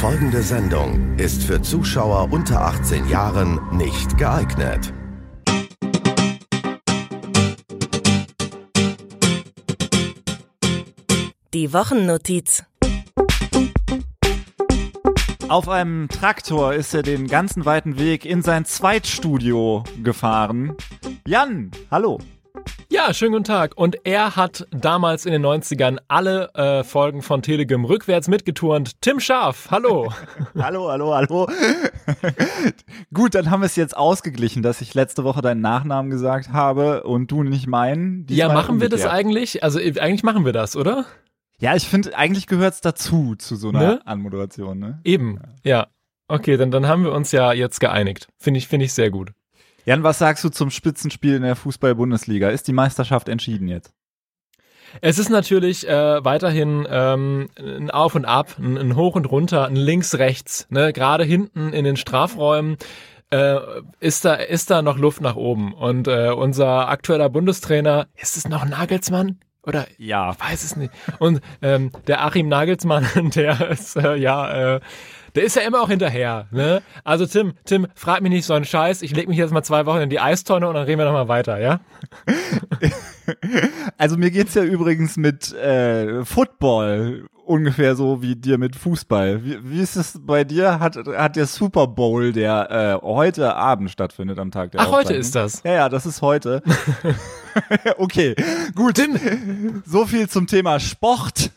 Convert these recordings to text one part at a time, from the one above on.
Folgende Sendung ist für Zuschauer unter 18 Jahren nicht geeignet. Die Wochennotiz. Auf einem Traktor ist er den ganzen weiten Weg in sein Zweitstudio gefahren. Jan, hallo. Ja, schönen guten Tag. Und er hat damals in den 90ern alle äh, Folgen von Telegym rückwärts mitgeturnt. Tim Scharf, hallo. hallo, hallo, hallo. Gut, dann haben wir es jetzt ausgeglichen, dass ich letzte Woche deinen Nachnamen gesagt habe und du nicht meinen. Ja, machen wir das eigentlich? Also eigentlich machen wir das, oder? Ja, ich finde, eigentlich gehört es dazu, zu so einer ne? Anmoderation, ne? Eben, ja. Okay, dann, dann haben wir uns ja jetzt geeinigt. Finde ich, finde ich sehr gut. Jan, was sagst du zum Spitzenspiel in der Fußball-Bundesliga? Ist die Meisterschaft entschieden jetzt? Es ist natürlich äh, weiterhin ähm, ein Auf und Ab, ein, ein Hoch und Runter, ein Links-Rechts. Ne? Gerade hinten in den Strafräumen äh, ist, da, ist da noch Luft nach oben. Und äh, unser aktueller Bundestrainer, ist es noch Nagelsmann? Oder ja, ich weiß es nicht. Und ähm, der Achim Nagelsmann, der ist äh, ja, äh, der ist ja immer auch hinterher. Ne? Also Tim, Tim, frag mich nicht so einen Scheiß. Ich leg mich jetzt mal zwei Wochen in die Eistonne und dann reden wir nochmal weiter, ja? Also mir geht's ja übrigens mit äh, Football ungefähr so wie dir mit Fußball. Wie, wie ist es bei dir? Hat, hat der Super Bowl, der äh, heute Abend stattfindet am Tag der Ach, heute ist das? Ja, ja, das ist heute. okay, gut. Tim. So viel zum Thema Sport.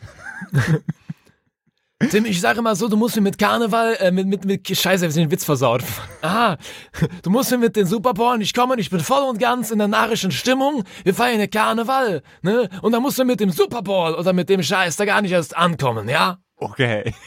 Tim, ich sage immer so, du musst mir mit Karneval, äh, mit, mit, mit, scheiße, wir sind den Witz versaut. Ah, du musst mir mit den Super Bowl, ich komme ich bin voll und ganz in der narrischen Stimmung, wir feiern den Karneval, ne? Und dann musst du mit dem Super Bowl oder mit dem Scheiß da gar nicht erst ankommen, ja? Okay.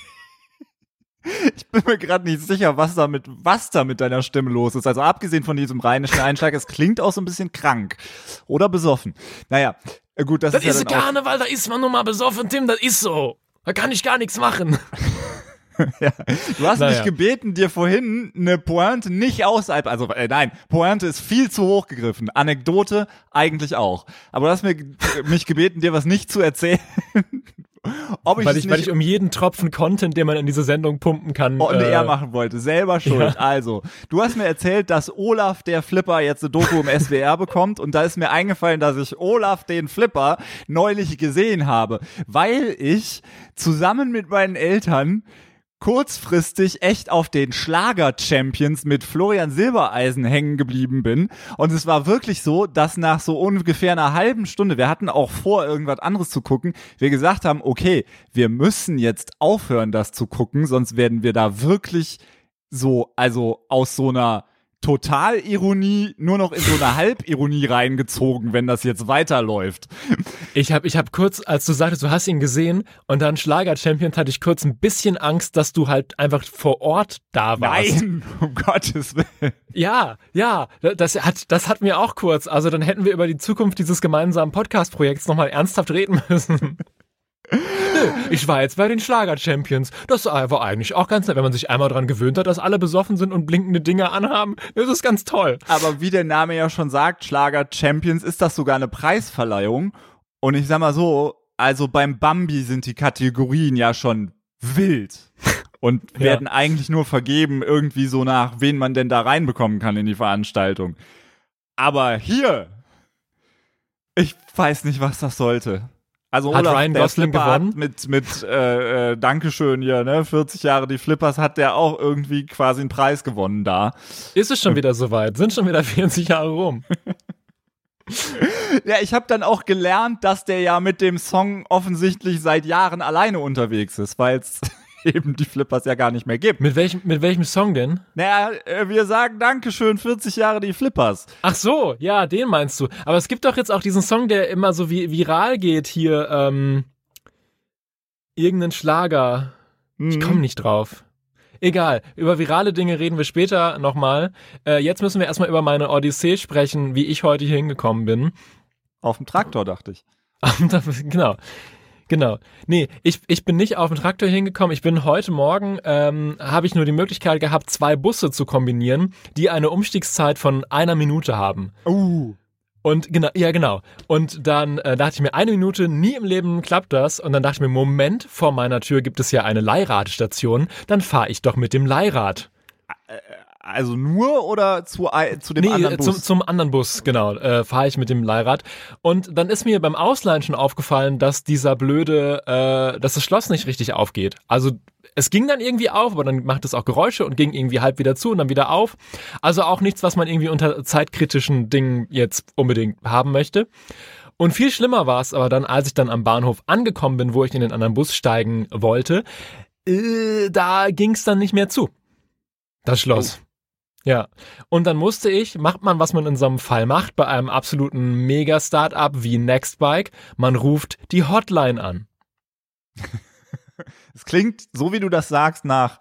Ich bin mir gerade nicht sicher, was da, mit, was da mit deiner Stimme los ist. Also abgesehen von diesem rheinischen Einschlag, es klingt auch so ein bisschen krank oder besoffen. Naja, gut, das, das ist, ist ja Karneval, da ist man nun mal besoffen, Tim, das ist so. Da kann ich gar nichts machen. ja. Du hast naja. mich gebeten, dir vorhin eine Pointe nicht außerhalb, also äh, nein, Pointe ist viel zu hoch gegriffen. Anekdote eigentlich auch. Aber du hast mir, mich gebeten, dir was nicht zu erzählen, ob ich weil, ich, weil ich um jeden Tropfen Content, den man in diese Sendung pumpen kann. Und äh, er machen wollte. Selber schuld. Ja. Also, du hast mir erzählt, dass Olaf der Flipper jetzt eine Doku im SWR bekommt. Und da ist mir eingefallen, dass ich Olaf den Flipper neulich gesehen habe, weil ich zusammen mit meinen Eltern kurzfristig echt auf den Schlager-Champions mit Florian Silbereisen hängen geblieben bin. Und es war wirklich so, dass nach so ungefähr einer halben Stunde, wir hatten auch vor, irgendwas anderes zu gucken, wir gesagt haben, okay, wir müssen jetzt aufhören, das zu gucken, sonst werden wir da wirklich so, also aus so einer Totalironie nur noch in so eine Halbironie reingezogen, wenn das jetzt weiterläuft. Ich habe ich hab kurz, als du sagtest, du hast ihn gesehen und dann Schlager-Champion, hatte ich kurz ein bisschen Angst, dass du halt einfach vor Ort da warst. Nein, um Gottes Willen. Ja, ja, das hat, das hat mir auch kurz. Also dann hätten wir über die Zukunft dieses gemeinsamen Podcast-Projekts nochmal ernsthaft reden müssen. Ich war jetzt bei den Schlager-Champions. Das war eigentlich auch ganz nett, wenn man sich einmal dran gewöhnt hat, dass alle besoffen sind und blinkende Dinge anhaben. Das ist ganz toll. Aber wie der Name ja schon sagt, Schlager-Champions, ist das sogar eine Preisverleihung. Und ich sag mal so, also beim Bambi sind die Kategorien ja schon wild. Und ja. werden eigentlich nur vergeben, irgendwie so nach, wen man denn da reinbekommen kann in die Veranstaltung. Aber hier, ich weiß nicht, was das sollte. Also hat Olaf, Ryan Gosling gewonnen? mit mit äh, äh, Dankeschön hier, ne? 40 Jahre die Flippers hat der auch irgendwie quasi einen Preis gewonnen da. Ist es schon wieder soweit? Sind schon wieder 40 Jahre rum? ja, ich habe dann auch gelernt, dass der ja mit dem Song offensichtlich seit Jahren alleine unterwegs ist, weil es eben die Flippers ja gar nicht mehr gibt. Mit welchem, mit welchem Song denn? Naja, äh, wir sagen Dankeschön, 40 Jahre die Flippers. Ach so, ja, den meinst du. Aber es gibt doch jetzt auch diesen Song, der immer so vi viral geht hier, ähm, irgendeinen Schlager. Mhm. Ich komme nicht drauf. Egal, über virale Dinge reden wir später nochmal. Äh, jetzt müssen wir erstmal über meine Odyssee sprechen, wie ich heute hier hingekommen bin. Auf dem Traktor, dachte ich. genau. Genau. Nee, ich, ich bin nicht auf den Traktor hingekommen. Ich bin heute Morgen, ähm, habe ich nur die Möglichkeit gehabt, zwei Busse zu kombinieren, die eine Umstiegszeit von einer Minute haben. Uh. Und genau, ja genau. Und dann äh, dachte ich mir, eine Minute, nie im Leben klappt das. Und dann dachte ich mir, Moment, vor meiner Tür gibt es ja eine Leihradstation, dann fahre ich doch mit dem Leihrad. Also nur oder zu, zu dem nee, anderen Bus? Zum, zum anderen Bus, genau, äh, fahre ich mit dem Leihrad. Und dann ist mir beim Ausleihen schon aufgefallen, dass dieser blöde, äh, dass das Schloss nicht richtig aufgeht. Also es ging dann irgendwie auf, aber dann macht es auch Geräusche und ging irgendwie halb wieder zu und dann wieder auf. Also auch nichts, was man irgendwie unter zeitkritischen Dingen jetzt unbedingt haben möchte. Und viel schlimmer war es aber dann, als ich dann am Bahnhof angekommen bin, wo ich in den anderen Bus steigen wollte, äh, da ging es dann nicht mehr zu. Das Schloss. Ja, und dann musste ich, macht man, was man in so einem Fall macht, bei einem absoluten Mega-Startup wie Nextbike, man ruft die Hotline an. Es klingt, so wie du das sagst, nach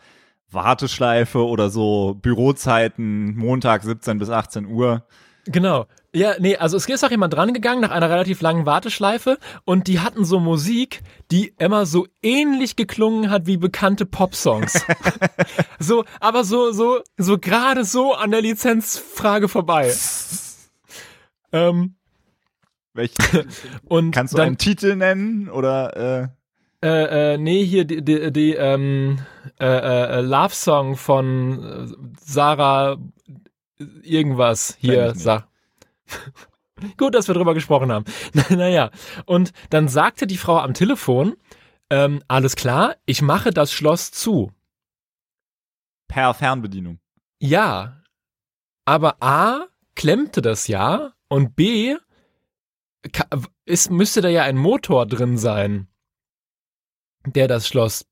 Warteschleife oder so Bürozeiten, Montag 17 bis 18 Uhr. Genau. Ja, nee, also es ist auch jemand dran gegangen nach einer relativ langen Warteschleife und die hatten so Musik, die immer so ähnlich geklungen hat wie bekannte Popsongs. so, aber so, so, so gerade so an der Lizenzfrage vorbei. ähm, Welchen, und kannst du dann, einen Titel nennen oder äh, Äh, äh, nee, hier die, die, die ähm, äh, äh, Love Song von äh, Sarah irgendwas hier sag. Gut, dass wir drüber gesprochen haben. naja, und dann sagte die Frau am Telefon, ähm, alles klar, ich mache das Schloss zu. per Fernbedienung? Ja, aber A klemmte das ja und B ist, müsste da ja ein Motor drin sein, der das Schloss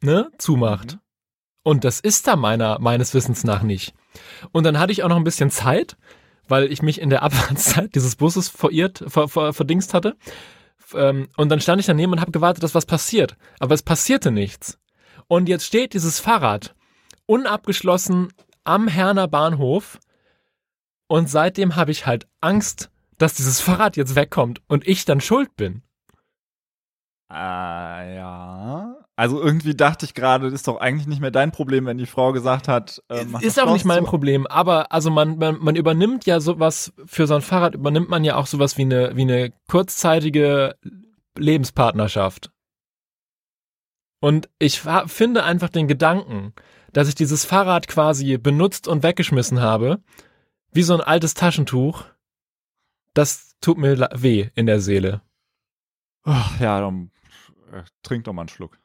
ne, zumacht. Mhm. Und das ist da meiner, meines Wissens nach nicht. Und dann hatte ich auch noch ein bisschen Zeit, weil ich mich in der Abfahrtszeit dieses Busses verirrt, ver, ver, verdingst hatte. Ähm, und dann stand ich daneben und habe gewartet, dass was passiert. Aber es passierte nichts. Und jetzt steht dieses Fahrrad unabgeschlossen am Herner Bahnhof. Und seitdem habe ich halt Angst, dass dieses Fahrrad jetzt wegkommt und ich dann schuld bin. Äh, ja. Also irgendwie dachte ich gerade, das ist doch eigentlich nicht mehr dein Problem, wenn die Frau gesagt hat, äh, ist auch nicht mein zu. Problem, aber also man, man, man übernimmt ja sowas, für so ein Fahrrad übernimmt man ja auch sowas wie eine, wie eine kurzzeitige Lebenspartnerschaft. Und ich finde einfach den Gedanken, dass ich dieses Fahrrad quasi benutzt und weggeschmissen habe, wie so ein altes Taschentuch, das tut mir weh in der Seele. Ach, ja, dann äh, trink doch mal einen Schluck.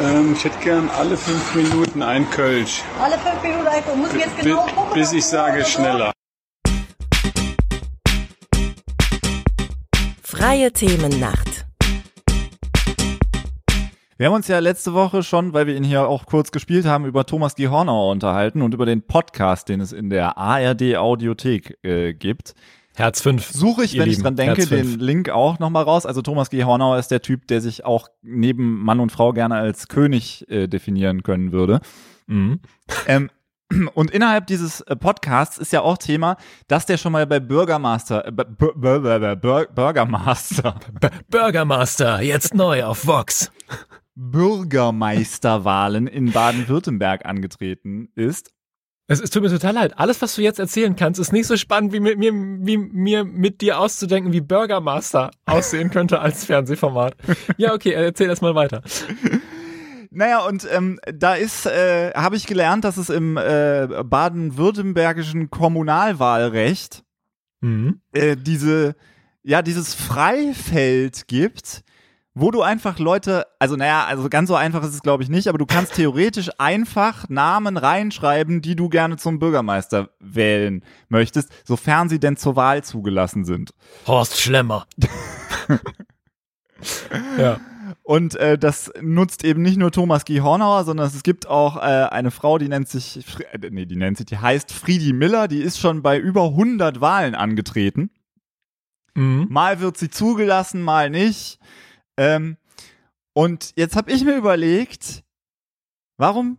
Ähm, ich hätte gern alle fünf Minuten ein Kölsch. Alle fünf Minuten einfach. Muss ich jetzt genau gucken. bis ich sage schneller. Freie Themennacht. Wir haben uns ja letzte Woche schon, weil wir ihn hier auch kurz gespielt haben, über Thomas G. Hornauer unterhalten und über den Podcast, den es in der ARD Audiothek äh, gibt. Herz 5. Suche ich, wenn ich dran denke, den Link auch nochmal raus. Also Thomas G. Hornauer ist der Typ, der sich auch neben Mann und Frau gerne als König äh, definieren können würde. Mhm. Ähm, und innerhalb dieses äh, Podcasts ist ja auch Thema, dass der schon mal bei Bürgermaster, äh, Bürgermaster, B Burgermaster, jetzt neu auf Vox. Bürgermeisterwahlen in Baden-Württemberg angetreten ist. Es, es tut mir total leid. Alles, was du jetzt erzählen kannst, ist nicht so spannend, wie mir, wie mir mit dir auszudenken, wie Burgermaster aussehen könnte als Fernsehformat. Ja, okay, erzähl erst mal weiter. Naja, und ähm, da ist, äh, habe ich gelernt, dass es im äh, baden-württembergischen Kommunalwahlrecht Mhm. äh, diese, ja, dieses Freifeld gibt, wo du einfach Leute, also naja, also ganz so einfach ist es glaube ich nicht, aber du kannst theoretisch einfach Namen reinschreiben, die du gerne zum Bürgermeister wählen möchtest, sofern sie denn zur Wahl zugelassen sind. Horst Schlemmer. ja. Und äh, das nutzt eben nicht nur Thomas G. Hornauer, sondern es gibt auch äh, eine Frau, die nennt sich, äh, nee, die nennt sich, die heißt Friedi Miller, die ist schon bei über 100 Wahlen angetreten. Mhm. Mal wird sie zugelassen, mal nicht. Ähm, und jetzt habe ich mir überlegt, warum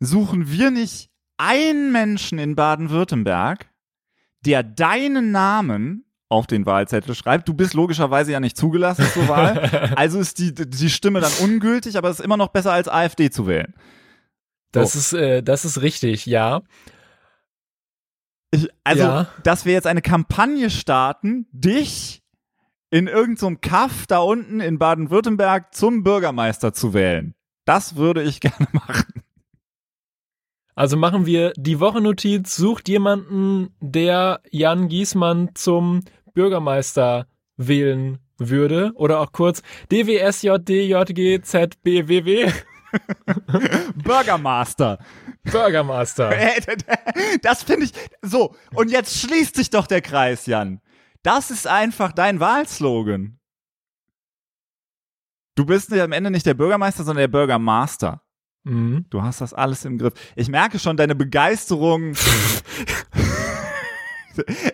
suchen wir nicht einen Menschen in Baden-Württemberg, der deinen Namen auf den Wahlzettel schreibt. Du bist logischerweise ja nicht zugelassen zur Wahl. Also ist die, die Stimme dann ungültig, aber es ist immer noch besser als AfD zu wählen. Das ist, äh, das ist richtig, ja. Ich, also, Ja. dass wir jetzt eine Kampagne starten, dich in irgendeinem so Kaff da unten in Baden-Württemberg zum Bürgermeister zu wählen. Das würde ich gerne machen. Also machen wir die Wochennotiz, sucht jemanden, der Jan Giesmann zum Bürgermeister wählen würde. Oder auch kurz DWSJDJGZBWW Bürgermaster. Bürgermeister. Das finde ich so. Und jetzt schließt sich doch der Kreis, Jan. Das ist einfach dein Wahlslogan. Du bist nicht am Ende nicht der Bürgermeister, sondern der Bürgermaster. Mhm. Du hast das alles im Griff. Ich merke schon deine Begeisterung.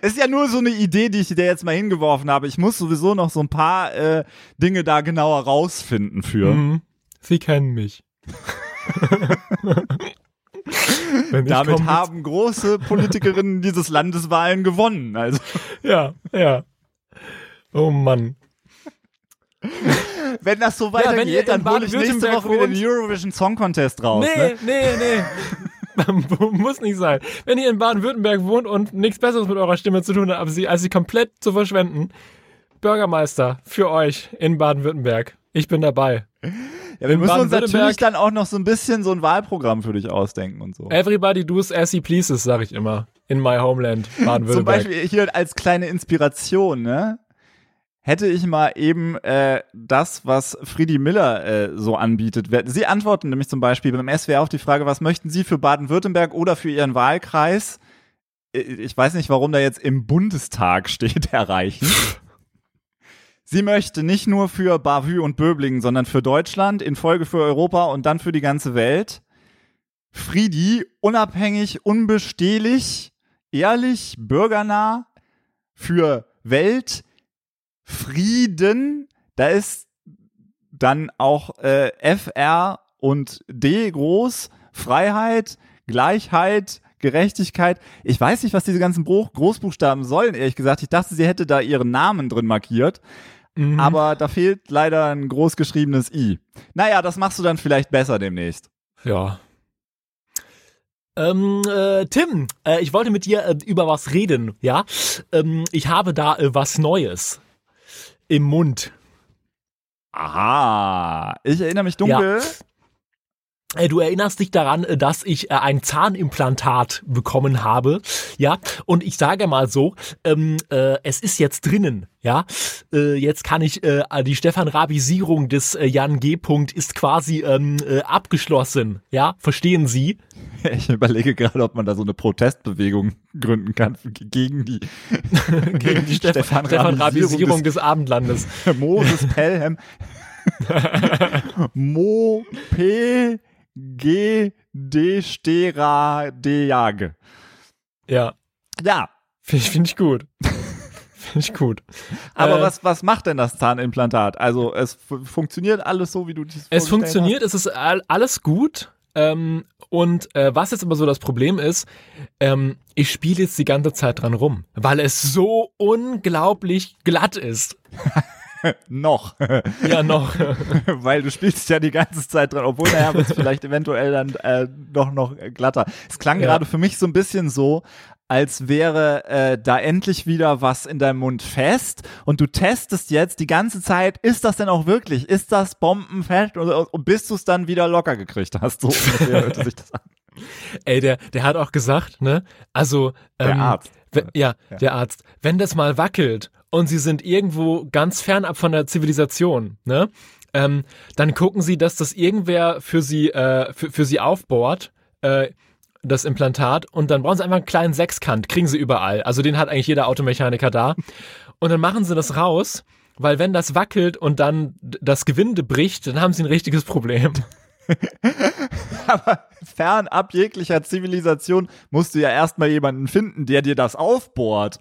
ist ja nur so eine Idee, die ich dir jetzt mal hingeworfen habe. Ich muss sowieso noch so ein paar äh, Dinge da genauer rausfinden für. Mhm. Sie kennen mich. Damit haben große Politikerinnen dieses Landes Wahlen gewonnen. Also Ja, ja. Oh Mann. wenn das so weitergeht, in dann hole ich nächste Woche wieder den Eurovision Song Contest raus. Nee, Ne? nee, nee. Muss nicht sein. Wenn ihr in Baden-Württemberg wohnt und nichts Besseres mit eurer Stimme zu tun habt, als sie, als sie komplett zu verschwenden, Bürgermeister für euch in Baden-Württemberg. Ich bin dabei. Ja, wir müssen uns natürlich dann auch noch so ein bisschen so ein Wahlprogramm für dich ausdenken und so. Everybody does as he pleases, sag ich immer. In my homeland, Baden-Württemberg. Zum Beispiel hier als kleine Inspiration, ne? Hätte ich mal eben äh, das, was Friedi Miller äh, so anbietet. Sie antworten nämlich zum Beispiel beim SWR auf die Frage, was möchten Sie für Baden-Württemberg oder für Ihren Wahlkreis? Äh, Ich weiß nicht, warum da jetzt im Bundestag steht, erreichen. Sie möchte nicht nur für Bavü und Böblingen, sondern für Deutschland, in Folge für Europa und dann für die ganze Welt. Friedi, unabhängig, unbestehlich, ehrlich, bürgernah, für Welt, Frieden, da ist dann auch äh, FR und D groß, Freiheit, Gleichheit, Gerechtigkeit. Ich weiß nicht, was diese ganzen Großbuchstaben sollen, ehrlich gesagt. Ich dachte, sie hätte da ihren Namen drin markiert. Mhm. Aber da fehlt leider ein großgeschriebenes I. Naja, das machst du dann vielleicht besser demnächst. Ja. Ähm, äh, Tim, äh, ich wollte mit dir äh, über was reden, ja? Ähm, ich habe da äh, was Neues im Mund. Aha. Ich erinnere mich dunkel. Äh, Du erinnerst dich daran, äh, dass ich äh, ein Zahnimplantat bekommen habe, ja? Und ich sage mal so, ähm, äh, es ist jetzt drinnen, ja? Äh, jetzt kann ich äh, die Stefan-Rabisierung des äh, Jan G. -Punkt ist quasi ähm, äh, abgeschlossen, ja? Verstehen Sie? Ich überlege gerade, ob man da so eine Protestbewegung gründen kann gegen die, Gegen die Stefan- Stefan-Rabisierung des Abendlandes. Moses Pelham. Mo P G D Stera Dejag. Ja, Ja, finde ich, find ich gut. Finde ich gut. aber Äh, was, was macht denn das Zahnimplantat? Also es fu- funktioniert alles so, wie du dich Es funktioniert, es ist all, alles gut. Ähm, und äh, was jetzt aber so das Problem ist, ähm, ich spiele jetzt die ganze Zeit dran rum, weil es so unglaublich glatt ist. Noch. Ja, noch. Weil du spielst ja die ganze Zeit dran, obwohl nachher wird es vielleicht eventuell dann äh, doch noch glatter. Es klang Ja. gerade für mich so ein bisschen so, als wäre äh, da endlich wieder was in deinem Mund fest und du testest jetzt die ganze Zeit, ist das denn auch wirklich? Ist das bombenfest? Und, und bis du es dann wieder locker gekriegt hast. So hörte sich das an. Ey, der, der hat auch gesagt, ne? Also, ähm, Der Arzt. Wenn, ja, Ja. der Arzt. Wenn das mal wackelt und sie sind irgendwo ganz fernab von der Zivilisation, ne? Ähm, dann gucken sie, dass das irgendwer für sie, äh, für, für sie aufbohrt, äh, das Implantat, und dann brauchen sie einfach einen kleinen Sechskant, kriegen sie überall. Also den hat eigentlich jeder Automechaniker da. Und dann machen sie das raus, weil wenn das wackelt und dann das Gewinde bricht, dann haben sie ein richtiges Problem. Aber fernab jeglicher Zivilisation musst du ja erstmal jemanden finden, der dir das aufbohrt.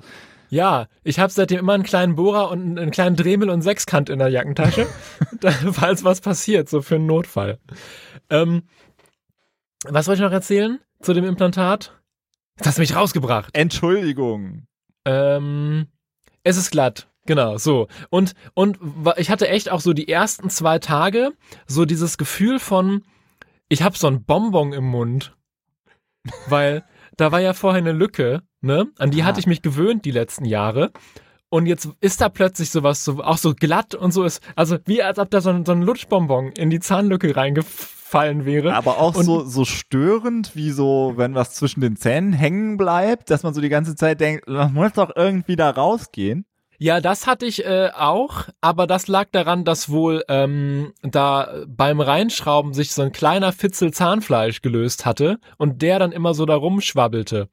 Ja, ich habe seitdem immer einen kleinen Bohrer und einen- einen kleinen Dremel und Sechskant in der Jackentasche, falls was passiert, so für einen Notfall. Ähm, was wollte ich noch erzählen zu dem Implantat? Das hast du mich rausgebracht. Entschuldigung. Ähm, es ist glatt. Genau, so. Und, und ich hatte echt auch so die ersten zwei Tage so dieses Gefühl von, ich habe so ein Bonbon im Mund. Weil da war ja vorher eine Lücke, ne? An die Ah. hatte ich mich gewöhnt die letzten Jahre. Und jetzt ist da plötzlich sowas, so, auch so glatt und so ist. Also wie als ob da so ein, so ein Lutschbonbon in die Zahnlücke reingefallen wäre. Aber auch Und- so, so störend, wie so, wenn was zwischen den Zähnen hängen bleibt, dass man so die ganze Zeit denkt, das muss doch irgendwie da rausgehen. Ja, das hatte ich äh, auch, aber das lag daran, dass wohl ähm, da beim Reinschrauben sich so ein kleiner Fitzel Zahnfleisch gelöst hatte und der dann immer so da rumschwabbelte.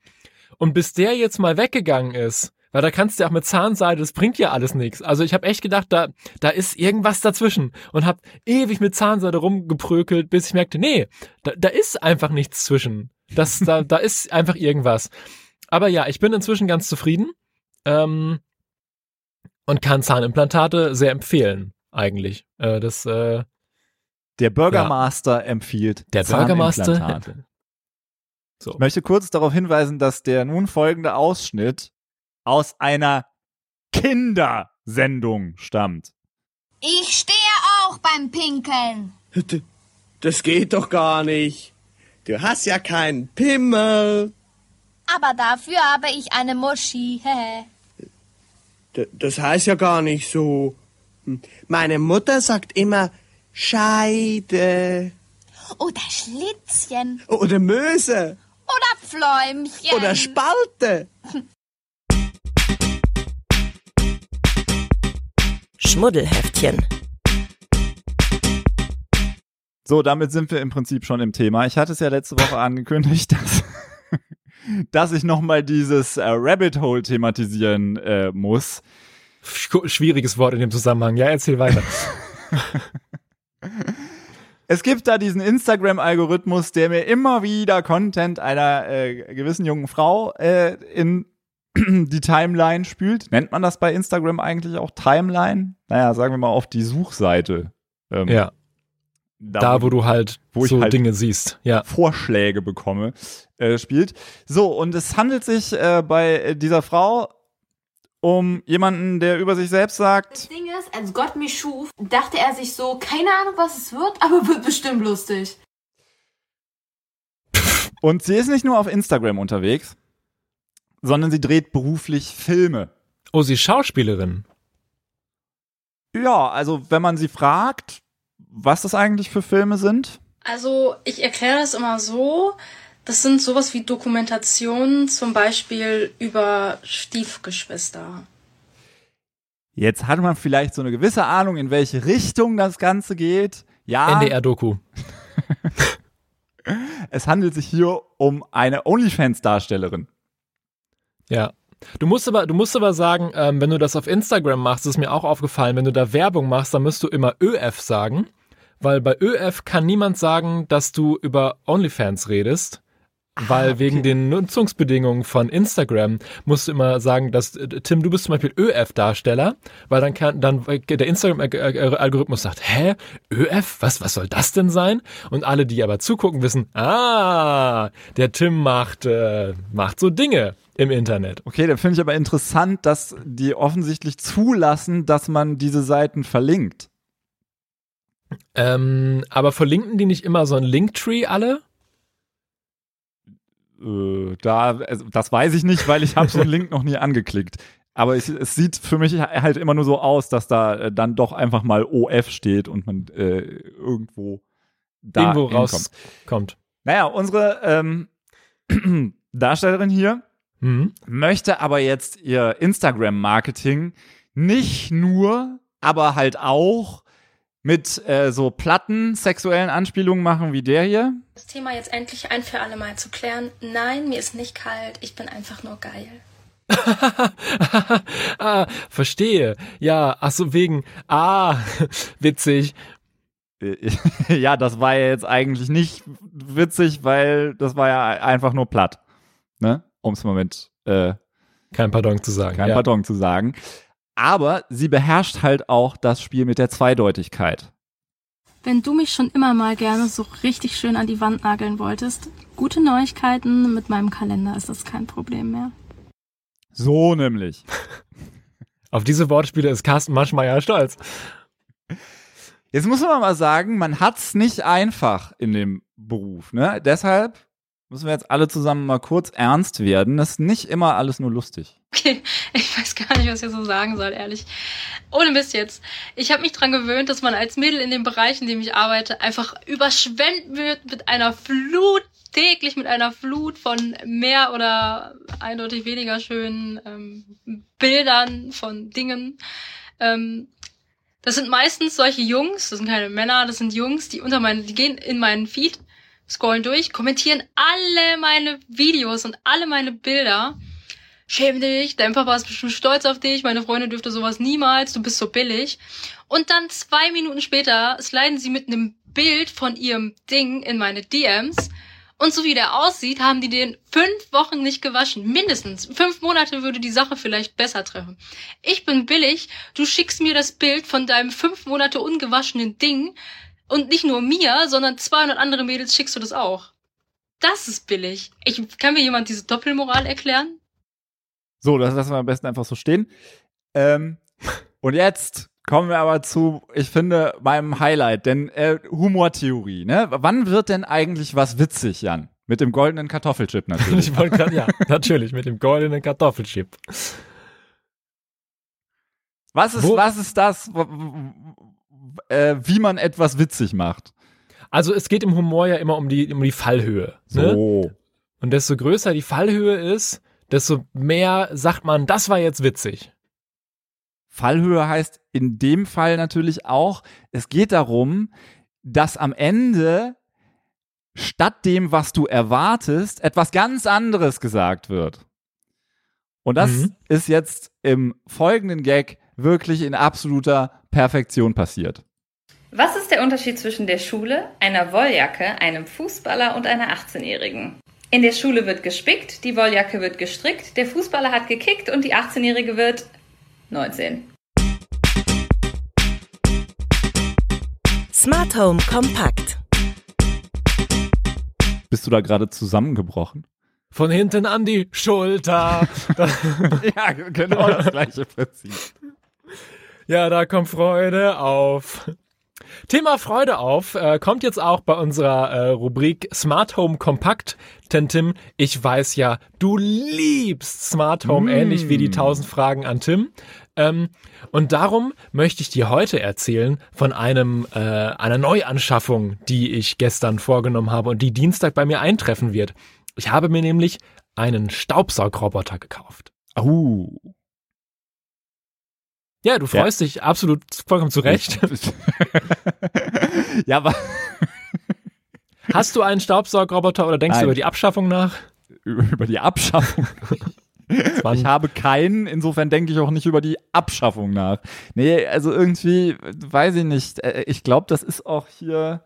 Und bis der jetzt mal weggegangen ist, weil da kannst du ja auch mit Zahnseide, das bringt ja alles nichts. Also ich habe echt gedacht, da, da ist irgendwas dazwischen und habe ewig mit Zahnseide rumgeprökelt, bis ich merkte, nee, da, da ist einfach nichts zwischen. Das, da, da ist einfach irgendwas. Aber ja, ich bin inzwischen ganz zufrieden. Ähm, und kann Zahnimplantate sehr empfehlen, eigentlich. Äh, das, äh, Der Bürgermaster empfiehlt der Bürgermeister. Zahnimplantate. So. Ich möchte kurz darauf hinweisen, dass der nun folgende Ausschnitt aus einer Kindersendung stammt. Ich stehe auch beim Pinkeln. Das geht doch gar nicht. Du hast ja keinen Pimmel. Aber dafür habe ich eine Muschi. D das heißt ja gar nicht so. Hm. Meine Mutter sagt immer Scheide Oder Schlitzchen. oder Möse Oder Pfläumchen. oder Spalte. Schmuddelheftchen. So, damit sind wir im Prinzip schon im Thema. Ich hatte es ja letzte Woche angekündigt, dass, dass ich nochmal dieses äh, Rabbit Hole thematisieren äh, muss. Sch- Schwieriges Wort in dem Zusammenhang. Ja, erzähl weiter. Es gibt da diesen Instagram-Algorithmus, der mir immer wieder Content einer äh, gewissen jungen Frau äh, in die Timeline spült. Nennt man das bei Instagram eigentlich auch Timeline? Naja, sagen wir mal auf die Suchseite. Ähm, ja, da wo du halt wo ich so halt- Dinge siehst. Ja. Vorschläge bekomme, äh, spielt. So, und es handelt sich äh, bei dieser Frau um jemanden, der über sich selbst Das sagt, Ding ist, als Gott mich schuf, dachte er sich so, keine Ahnung, was es wird, aber wird bestimmt lustig. und sie ist nicht nur auf Instagram unterwegs, sondern sie dreht beruflich Filme. Oh, sie ist Schauspielerin. Ja, also wenn man sie fragt, was das eigentlich für Filme sind, Also ich erkläre das immer so. Das sind sowas wie Dokumentationen, zum Beispiel über Stiefgeschwister. jetzt hat man vielleicht so eine gewisse Ahnung, in welche Richtung das Ganze geht. Ja, NDR-Doku. es handelt sich hier um eine OnlyFans-Darstellerin. Ja. Du musst aber, du musst aber sagen, ähm, wenn du das auf Instagram machst, ist mir auch aufgefallen, wenn du da Werbung machst, dann musst du immer ÖF sagen, weil bei ÖF kann niemand sagen, dass du über OnlyFans redest. Weil wegen den Nutzungsbedingungen von Instagram musst du immer sagen, dass äh, Tim, du bist zum Beispiel ÖF-Darsteller, weil dann kann dann äh, der Instagram-Algorithmus sagt, hä, ÖF, was was soll das denn sein? Und alle, die aber zugucken, wissen, ah, der Tim macht äh, macht so Dinge im Internet. Okay, dann finde ich aber interessant, dass die offensichtlich zulassen, dass man diese Seiten verlinkt. Ähm, aber verlinken die nicht immer so ein Linktree alle? Äh, da, also, das weiß ich nicht, weil ich habe so einen Link noch nie angeklickt. Aber es, es sieht für mich halt immer nur so aus, dass da äh, dann doch einfach mal OF steht und man äh, irgendwo da Irgendwo rauskommt. Naja, unsere ähm, Darstellerin hier Mhm. möchte aber jetzt ihr Instagram-Marketing nicht nur, aber halt auch mit äh, so platten sexuellen Anspielungen machen wie der hier. Das Thema jetzt endlich ein für alle Mal zu klären. Nein, mir ist nicht kalt, ich bin einfach nur geil. ah, verstehe. Ja, ach so wegen. Ah, witzig. Ja, das war ja jetzt eigentlich nicht witzig, weil das war ja einfach nur platt. Ne? Um es mal mit äh, Kein Pardon zu sagen. kein ja. Pardon zu sagen. Aber sie beherrscht halt auch das Spiel mit der Zweideutigkeit. Wenn du mich schon immer mal gerne so richtig schön an die Wand nageln wolltest, gute Neuigkeiten, mit meinem Kalender ist das kein Problem mehr. So nämlich. Auf diese Wortspiele ist Carsten Maschmeyer stolz. Jetzt muss man mal sagen, man hat's nicht einfach in dem Beruf. Ne? Deshalb müssen wir jetzt alle zusammen mal kurz ernst werden. Das ist nicht immer alles nur lustig. Okay, ich weiß gar nicht, was ich so sagen soll, ehrlich. Ohne Mist jetzt. Ich habe mich dran gewöhnt, dass man als Mädel in dem Bereich, in dem ich arbeite, einfach überschwemmt wird mit einer Flut, täglich mit einer Flut von mehr oder eindeutig weniger schönen ähm, Bildern von Dingen. Ähm, das sind meistens solche Jungs, das sind keine Männer, das sind Jungs, die unter meinen, die gehen in meinen Feed, scrollen durch, kommentieren alle meine Videos und alle meine Bilder. Schäm dich, dein Papa ist bestimmt stolz auf dich, meine Freundin dürfte sowas niemals, du bist so billig. Und dann zwei Minuten später sliden sie mit einem Bild von ihrem Ding in meine DMs. Und so wie der aussieht, haben die den fünf Wochen nicht gewaschen. Mindestens. Fünf Monate würde die Sache vielleicht besser treffen. Ich bin billig. Du schickst mir das Bild von deinem fünf Monate ungewaschenen Ding. Und nicht nur mir, sondern 200 andere Mädels schickst du das auch. Das ist billig. Ich, kann mir jemand diese Doppelmoral erklären? So, das lassen wir am besten einfach so stehen. Ähm, und jetzt kommen wir aber zu, ich finde, meinem Highlight, denn äh, Humortheorie, ne? Wann wird denn eigentlich was witzig, Jan? Mit dem goldenen Kartoffelchip natürlich. ich wollte gerade, ja, natürlich, mit dem goldenen Kartoffelchip. Was ist, Wo- was ist das, äh, wie man etwas witzig macht? Also es geht im Humor ja immer um die, um die Fallhöhe. Ne? So. Und desto größer die Fallhöhe ist, desto mehr sagt man, das war jetzt witzig. Fallhöhe heißt in dem Fall natürlich auch, es geht darum, dass am Ende statt dem, was du erwartest, etwas ganz anderes gesagt wird. Und das Mhm. ist jetzt im folgenden Gag wirklich in absoluter Perfektion passiert. Was ist der Unterschied zwischen der Schule, einer Wolljacke, einem Fußballer und einer 18-Jährigen? In der Schule wird gespickt, die Wolljacke wird gestrickt, der Fußballer hat gekickt und die 18-Jährige wird 19. Smart Home kompakt. Bist du da gerade zusammengebrochen? Von hinten an die Schulter. ja, genau das gleiche Prinzip. Ja, da kommt Freude auf. Thema Freude auf äh, kommt jetzt auch bei unserer äh, Rubrik Smart Home Kompakt. Denn Tim, ich weiß ja, du liebst Smart Home, Mm. ähnlich wie die 1000 Fragen an Tim. Ähm, und darum möchte ich dir heute erzählen von einem äh, einer Neuanschaffung, die ich gestern vorgenommen habe und die Dienstag bei mir eintreffen wird. Ich habe mir nämlich einen Staubsaugroboter gekauft. Uh. Ja, du freust dich absolut vollkommen zurecht. ja, aber Hast du einen Staubsaugroboter oder denkst Nein. du über die Abschaffung nach? über die Abschaffung. Ich habe keinen, insofern denke ich auch nicht über die Abschaffung nach. Nee, also irgendwie, weiß ich nicht. Äh, Ich glaube, das ist auch hier,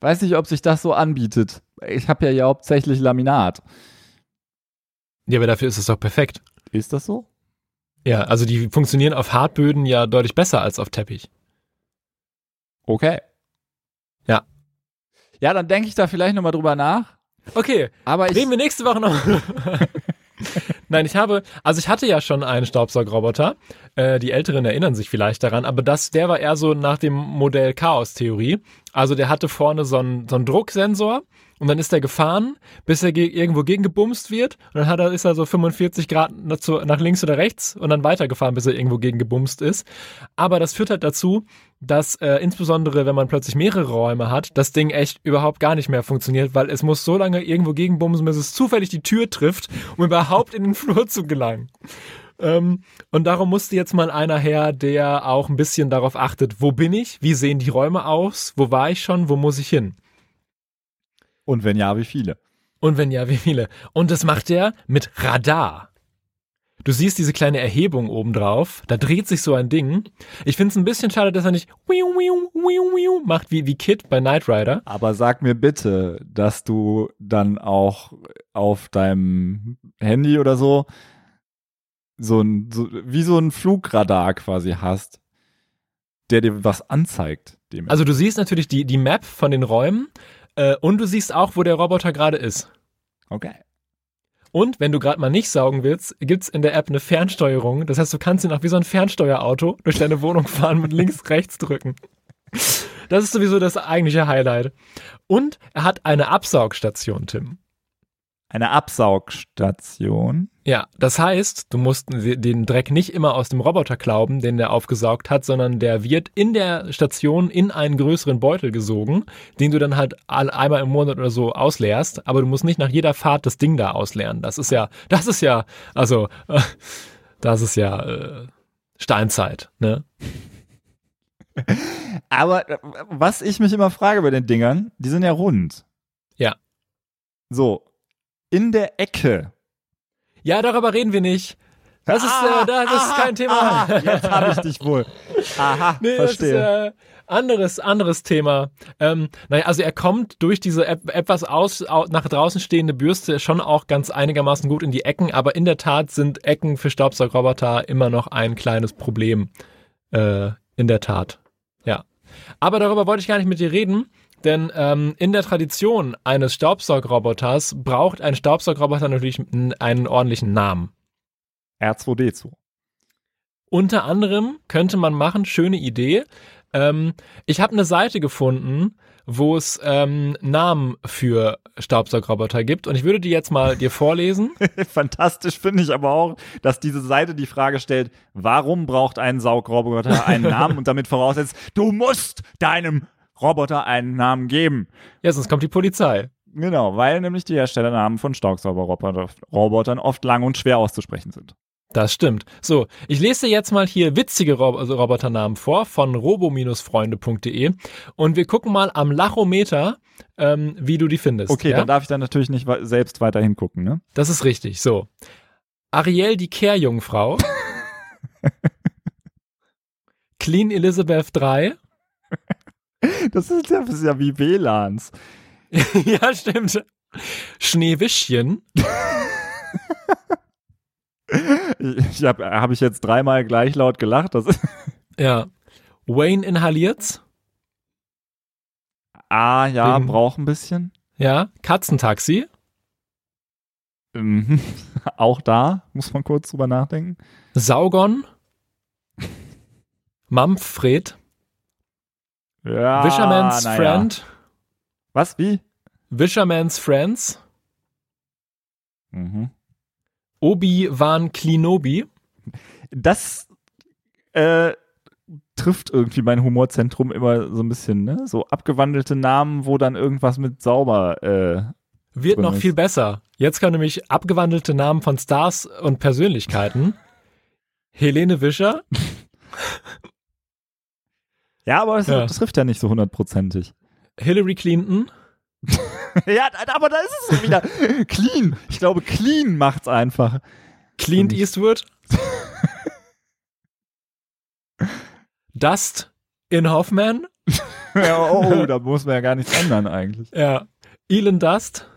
weiß nicht, ob sich das so anbietet. Ich habe ja hier hauptsächlich Laminat. Ja, aber dafür ist es doch perfekt. Ist das so? Ja, also die funktionieren auf Hartböden ja deutlich besser als auf Teppich. Okay. Ja. Ja, dann denke ich da vielleicht nochmal drüber nach. Okay, aber ich. reden wir nächste Woche noch. Nein, ich habe, also ich hatte ja schon einen Staubsaugroboter. Äh, die Älteren erinnern sich vielleicht daran, aber das, der war eher so nach dem Modell Chaos-Theorie. Also der hatte vorne so einen, so einen Drucksensor und dann ist er gefahren, bis er ge irgendwo gegengebumst wird und dann hat er, ist er so 45 Grad nach, zu, nach links oder rechts und dann weitergefahren, bis er irgendwo gegengebumst ist. Aber das führt halt dazu, dass äh, insbesondere, wenn man plötzlich mehrere Räume hat, das Ding echt überhaupt gar nicht mehr funktioniert, weil es muss so lange irgendwo gegenbumsen, bis es zufällig die Tür trifft, um überhaupt in den Flur zu gelangen. Ähm, und darum musste jetzt mal einer her, der auch ein bisschen darauf achtet, wo bin ich, wie sehen die Räume aus, wo war ich schon, wo muss ich hin. Und wenn ja, wie viele? Und wenn ja, wie viele? Und das macht er mit Radar. Du siehst diese kleine Erhebung oben drauf, da dreht sich so ein Ding. Ich finde es ein bisschen schade, dass er nicht macht wie, wie Kid bei Knight Rider. Aber sag mir bitte, dass du dann auch auf deinem Handy oder so so ein, so, wie so ein Flugradar quasi hast, der dir was anzeigt. Dem Also du siehst natürlich die, die Map von den Räumen äh, und du siehst auch, wo der Roboter gerade ist. Okay. Und wenn du gerade mal nicht saugen willst, gibt's in der App eine Fernsteuerung. Das heißt, du kannst ihn auch wie so ein Fernsteuerauto durch deine Wohnung fahren mit links, rechts drücken. Das ist sowieso das eigentliche Highlight. Und er hat eine Absaugstation, Tim. Eine Absaugstation. Ja, das heißt, du musst den Dreck nicht immer aus dem Roboter klauben, den der aufgesaugt hat, sondern der wird in der Station in einen größeren Beutel gesogen, den du dann halt einmal im Monat oder so ausleerst, aber du musst nicht nach jeder Fahrt das Ding da ausleeren. Das ist ja, das ist ja, also, das ist ja äh, Steinzeit, ne? Aber äh, was ich mich immer frage bei den Dingern, die sind ja rund. Ja. So, in der Ecke. Ja, darüber reden wir nicht. Das ist, Ah, äh, das aha, ist kein Thema. aha, jetzt habe ich dich wohl. Aha, nee, verstehe. Das ist, äh, anderes, anderes Thema. Ähm, naja, also er kommt durch diese etwas aus, au nach draußen stehende Bürste schon auch ganz einigermaßen gut in die Ecken, aber in der Tat sind Ecken für Staubsaugerroboter immer noch ein kleines Problem. Äh, in der Tat. Ja. Aber darüber wollte ich gar nicht mit dir reden. Denn ähm, in der Tradition eines Staubsaugroboters braucht ein Staubsaugroboter natürlich einen ordentlichen Namen. R2D2. Unter anderem könnte man machen, schöne Idee. Ähm, ich habe eine Seite gefunden, wo es ähm, Namen für Staubsaugroboter gibt und ich würde die jetzt mal dir vorlesen. Fantastisch finde ich aber auch, dass diese Seite die Frage stellt, warum braucht ein Saugroboter einen Namen und damit voraussetzt, du musst deinem Roboter einen Namen geben. Ja, sonst kommt die Polizei. Genau, weil nämlich die Herstellernamen von Staubsaugerrobotern oft lang und schwer auszusprechen sind. Das stimmt. So, ich lese dir jetzt mal hier witzige Rob also Roboternamen vor von robo-freunde.de und wir gucken mal am Lachometer, ähm, wie du die findest. Okay, ja? dann darf ich dann natürlich nicht selbst weiter hingucken, ne? Das ist richtig. So. Ariel die Kehrjungfrau. Clean Elizabeth 3. Das ist ja, das ist ja wie WLANs. ja, stimmt. Schneewischchen. Ich habe hab ich jetzt dreimal gleich laut gelacht. Das Ja. Wayne inhaliert's. ah, ja, Wegen- braucht ein bisschen. Ja. Katzentaxi. Mhm. Auch da muss man kurz drüber nachdenken. Saugon. Mampfred. Ja, Wisherman's naja. Friend. Was, wie? Wisherman's Friends. Mhm. Obi-Wan Klinobi. Das äh, trifft irgendwie mein Humorzentrum immer so ein bisschen, ne? So abgewandelte Namen, wo dann irgendwas mit sauber äh, Wird noch viel besser. Jetzt kommen nämlich abgewandelte Namen von Stars und Persönlichkeiten. Helene Wischer. Ja, aber das, Ja. das trifft ja nicht so hundertprozentig. Hillary Clinton. ja, aber da ist es wieder. Clean. Ich glaube, clean macht's einfach. Clint Eastwood. Dust in Hoffman. ja, oh, da muss man ja gar nichts ändern eigentlich. Ja. Elon Dust.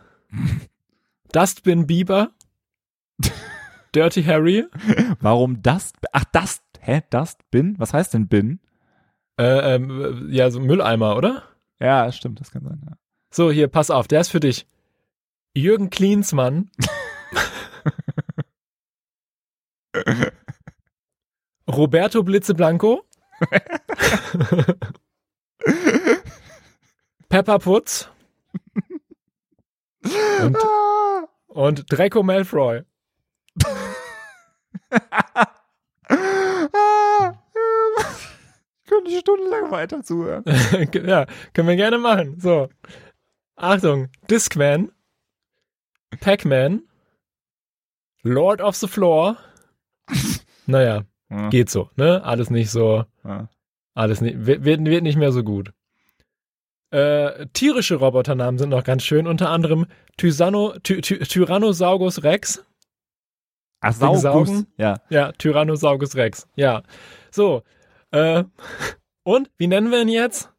Dustbin Bieber. Dirty Harry. Warum Dust? Ach, Dust. Hä? Dust? Bin? Was heißt denn Bin? Äh, ähm, ja, so Mülleimer, oder? Ja, stimmt, das kann sein. Ja. So, hier, pass auf, der ist für dich. Jürgen Klinsmann. Roberto Blitzeblanco. Pepper Putz. Und, und Draco Malfoy. Ich könnte stundenlang weiter zuhören. ja, können wir gerne machen. So. Achtung, Discman. Pac-Man. Lord of the Floor. Naja, Ja. geht so, ne? Alles nicht so. Ja. Alles nicht, wird, wird nicht mehr so gut. Äh, tierische Roboternamen sind noch ganz schön, unter anderem Tyranno, Ty, Ty, Tyrannosaurus Rex. Ach, Saugus. Ja. Ja, Tyrannosaurus Rex. Ja. So. Äh, und, wie nennen wir ihn jetzt?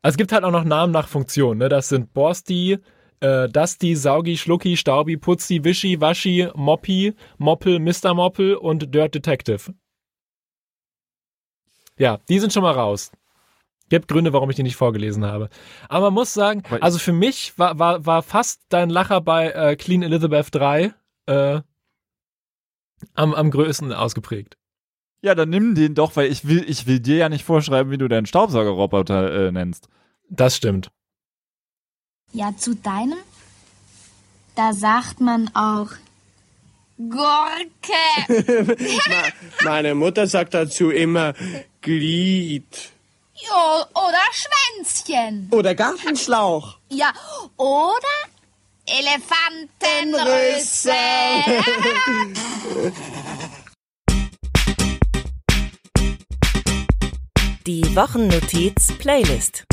Also es gibt halt auch noch Namen nach Funktion, ne? Das sind Borsti, äh, Dusty, Saugi, Schlucki, Staubi, Putzi, Wischi, Waschi, Moppi, Moppel, Mr. Moppel und Dirt Detective. Ja, die sind schon mal raus. Gibt Gründe, warum ich die nicht vorgelesen habe. Aber man muss sagen, also für mich war, war, war fast dein Lacher bei äh, Clean Elizabeth 3 äh, am, am größten ausgeprägt. Ja, dann nimm den doch, weil ich will, ich will dir ja nicht vorschreiben, wie du deinen Staubsaugerroboter äh, nennst. Das stimmt. Ja, zu deinem Da sagt man auch Gurke. Meine Mutter sagt dazu immer Glied. Jo, oder Schwänzchen. Oder Gartenschlauch. Ja, oder Elefantenrüssel. Die Wochennotiz Playlist.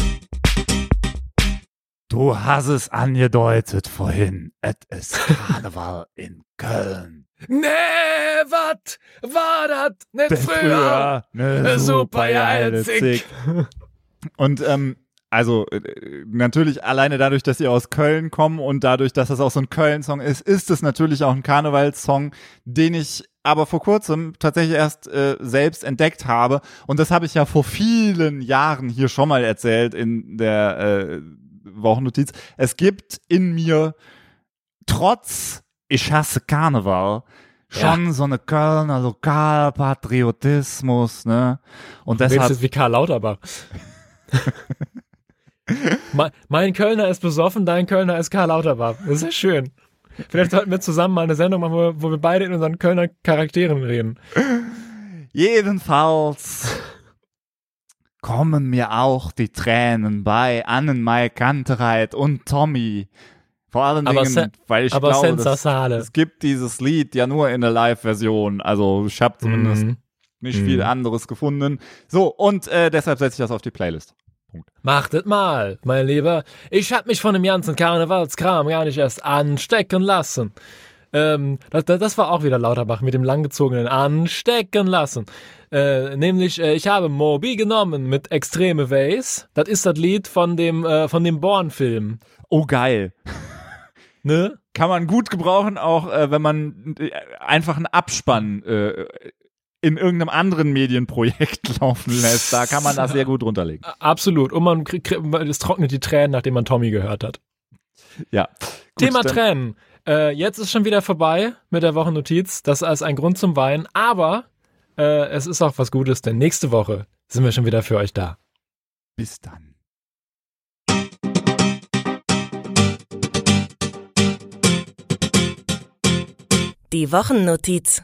Du hast es angedeutet vorhin. Es ist Karneval in Köln. Nee, wat war das nicht Denn früher? ne super geile Zick. Und ähm, also äh, natürlich alleine dadurch, dass sie aus Köln kommen und dadurch, dass das auch so ein Köln-Song ist, ist es natürlich auch ein Karnevalssong, den ich aber vor kurzem tatsächlich erst äh, selbst entdeckt habe. Und das habe ich ja vor vielen Jahren hier schon mal erzählt in der äh, Wochennotiz. Es gibt in mir trotz ich hasse Karneval schon so eine Kölner Lokalpatriotismus, ne? Und Du redest deshalb jetzt wie Karl Lauterbach. Me- mein Kölner ist besoffen, dein Kölner ist Karl Lauterbach. Das ist ja schön. Vielleicht sollten wir zusammen mal eine Sendung machen, wo wir, wo wir beide in unseren Kölner Charakteren reden. Jedenfalls kommen mir auch die Tränen bei Annenmai Kantereit und Tommy. Vor allen Aber Dingen, weil ich glaube, das, es gibt dieses Lied ja nur in der Live-Version. Also ich habe zumindest Mhm. nicht Mhm. viel anderes gefunden. So, und äh, deshalb setze ich das auf die Playlist. Machtet mal, mein Lieber. Ich hab mich von dem ganzen Karnevalskram gar nicht erst anstecken lassen. Ähm, das, das war auch wieder Lauterbach mit dem langgezogenen Anstecken lassen. Äh, nämlich, äh, ich habe Moby genommen mit Extreme Ways. Das ist das Lied von dem, äh, von dem Born-Film. Oh, geil. Ne? Kann man gut gebrauchen, auch äh, wenn man äh, einfach einen Abspann äh, in irgendeinem anderen Medienprojekt laufen lässt. Da kann man das sehr gut runterlegen. Absolut. Und man kriegt, es trocknet die Tränen, nachdem man Tommy gehört hat. Ja. Gut, Thema dann- Tränen. Äh, jetzt ist schon wieder vorbei mit der Wochennotiz. Das ist ein Grund zum Weinen. Aber äh, es ist auch was Gutes, denn nächste Woche sind wir schon wieder für euch da. Bis dann. Die Wochennotiz.